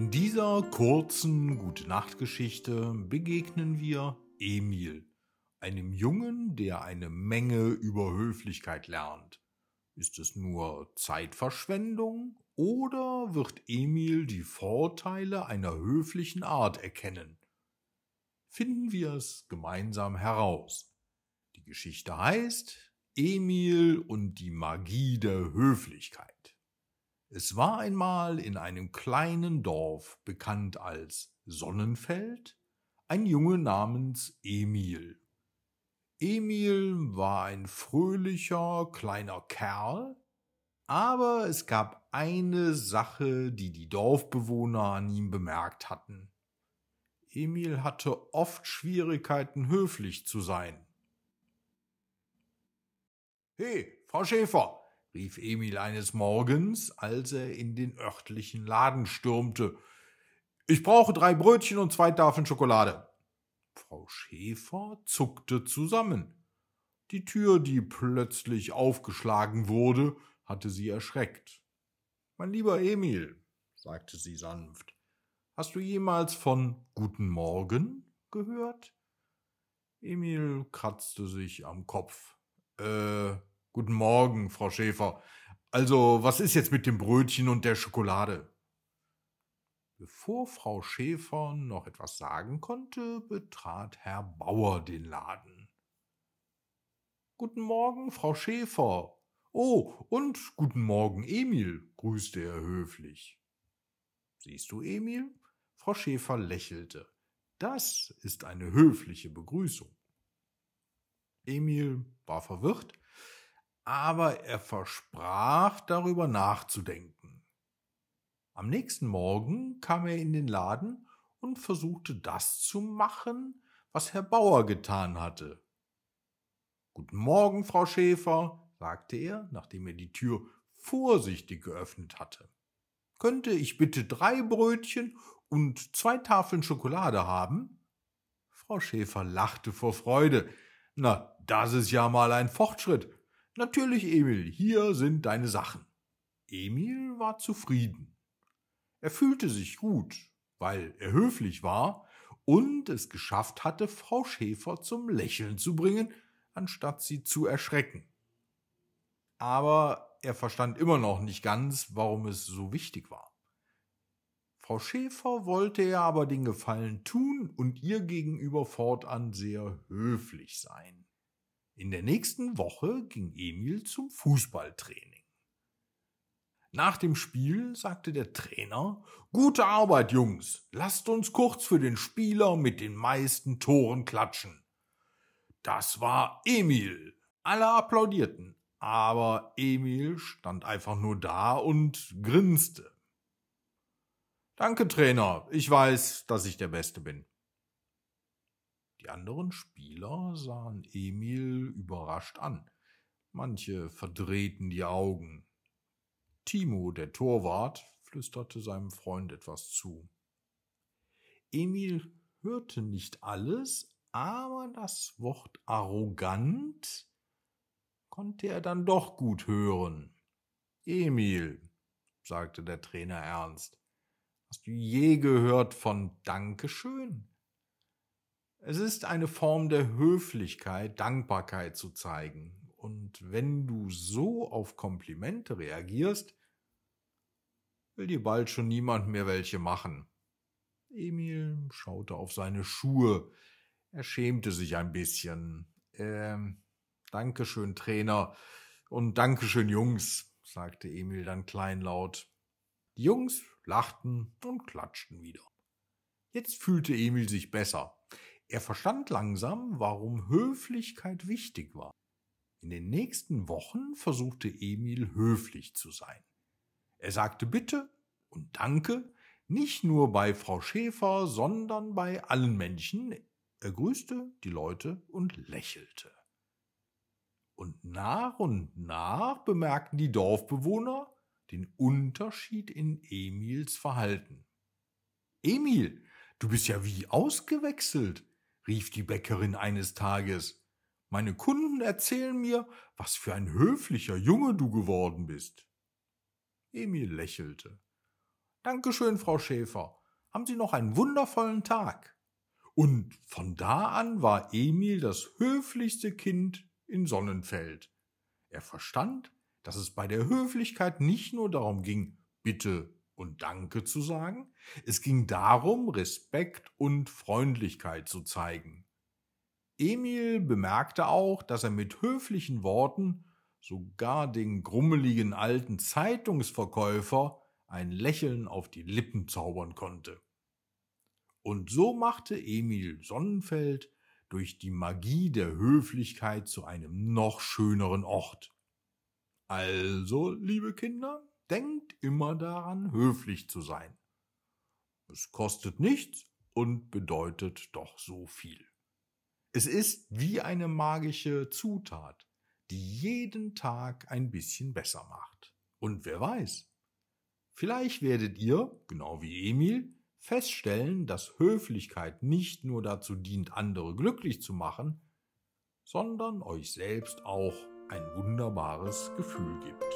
In dieser kurzen Gute-Nacht-Geschichte begegnen wir Emil, einem Jungen, der eine Menge über Höflichkeit lernt. Ist es nur Zeitverschwendung oder wird Emil die Vorteile einer höflichen Art erkennen? Finden wir es gemeinsam heraus. Die Geschichte heißt Emil und die Magie der Höflichkeit. Es war einmal in einem kleinen Dorf, bekannt als Sonnenfeld, ein Junge namens Emil. Emil war ein fröhlicher kleiner Kerl, aber es gab eine Sache, die die Dorfbewohner an ihm bemerkt hatten. Emil hatte oft Schwierigkeiten, höflich zu sein. Hey, Frau Schäfer, rief Emil eines Morgens, als er in den örtlichen Laden stürmte. Ich brauche drei Brötchen und zwei Tafeln Schokolade. Frau Schäfer zuckte zusammen. Die Tür, die plötzlich aufgeschlagen wurde, hatte sie erschreckt. Mein lieber Emil, sagte sie sanft, hast du jemals von Guten Morgen gehört? Emil kratzte sich am Kopf. Äh, Guten Morgen, Frau Schäfer. Also, was ist jetzt mit dem Brötchen und der Schokolade? Bevor Frau Schäfer noch etwas sagen konnte, betrat Herr Bauer den Laden. Guten Morgen, Frau Schäfer. Oh, und guten Morgen, Emil, grüßte er höflich. Siehst du, Emil? Frau Schäfer lächelte. Das ist eine höfliche Begrüßung. Emil war verwirrt, aber er versprach darüber nachzudenken. Am nächsten Morgen kam er in den Laden und versuchte das zu machen, was Herr Bauer getan hatte. Guten Morgen, Frau Schäfer, sagte er, nachdem er die Tür vorsichtig geöffnet hatte. Könnte ich bitte drei Brötchen und zwei Tafeln Schokolade haben? Frau Schäfer lachte vor Freude. Na, das ist ja mal ein Fortschritt. Natürlich, Emil, hier sind deine Sachen. Emil war zufrieden. Er fühlte sich gut, weil er höflich war und es geschafft hatte, Frau Schäfer zum Lächeln zu bringen, anstatt sie zu erschrecken. Aber er verstand immer noch nicht ganz, warum es so wichtig war. Frau Schäfer wollte er aber den Gefallen tun und ihr gegenüber fortan sehr höflich sein. In der nächsten Woche ging Emil zum Fußballtraining. Nach dem Spiel sagte der Trainer, Gute Arbeit, Jungs, lasst uns kurz für den Spieler mit den meisten Toren klatschen. Das war Emil. Alle applaudierten, aber Emil stand einfach nur da und grinste. Danke, Trainer, ich weiß, dass ich der Beste bin. Die anderen Spieler sahen Emil überrascht an. Manche verdrehten die Augen. Timo, der Torwart, flüsterte seinem Freund etwas zu. Emil hörte nicht alles, aber das Wort arrogant konnte er dann doch gut hören. Emil, sagte der Trainer ernst, hast du je gehört von Dankeschön? Es ist eine Form der Höflichkeit, Dankbarkeit zu zeigen. Und wenn du so auf Komplimente reagierst, will dir bald schon niemand mehr welche machen. Emil schaute auf seine Schuhe. Er schämte sich ein bisschen. Ähm, Dankeschön, Trainer. Und Dankeschön, Jungs, sagte Emil dann kleinlaut. Die Jungs lachten und klatschten wieder. Jetzt fühlte Emil sich besser. Er verstand langsam, warum Höflichkeit wichtig war. In den nächsten Wochen versuchte Emil höflich zu sein. Er sagte Bitte und Danke nicht nur bei Frau Schäfer, sondern bei allen Menschen. Er grüßte die Leute und lächelte. Und nach und nach bemerkten die Dorfbewohner den Unterschied in Emils Verhalten. Emil, du bist ja wie ausgewechselt, rief die Bäckerin eines Tages. Meine Kunden erzählen mir, was für ein höflicher Junge du geworden bist. Emil lächelte. Dankeschön, Frau Schäfer. Haben Sie noch einen wundervollen Tag. Und von da an war Emil das höflichste Kind in Sonnenfeld. Er verstand, dass es bei der Höflichkeit nicht nur darum ging, Bitte und Danke zu sagen, es ging darum, Respekt und Freundlichkeit zu zeigen. Emil bemerkte auch, dass er mit höflichen Worten sogar den grummeligen alten Zeitungsverkäufer ein Lächeln auf die Lippen zaubern konnte. Und so machte Emil Sonnenfeld durch die Magie der Höflichkeit zu einem noch schöneren Ort. Also, liebe Kinder, denkt immer daran, höflich zu sein. Es kostet nichts und bedeutet doch so viel. Es ist wie eine magische Zutat, die jeden Tag ein bisschen besser macht. Und wer weiß, vielleicht werdet ihr, genau wie Emil, feststellen, dass Höflichkeit nicht nur dazu dient, andere glücklich zu machen, sondern euch selbst auch ein wunderbares Gefühl gibt.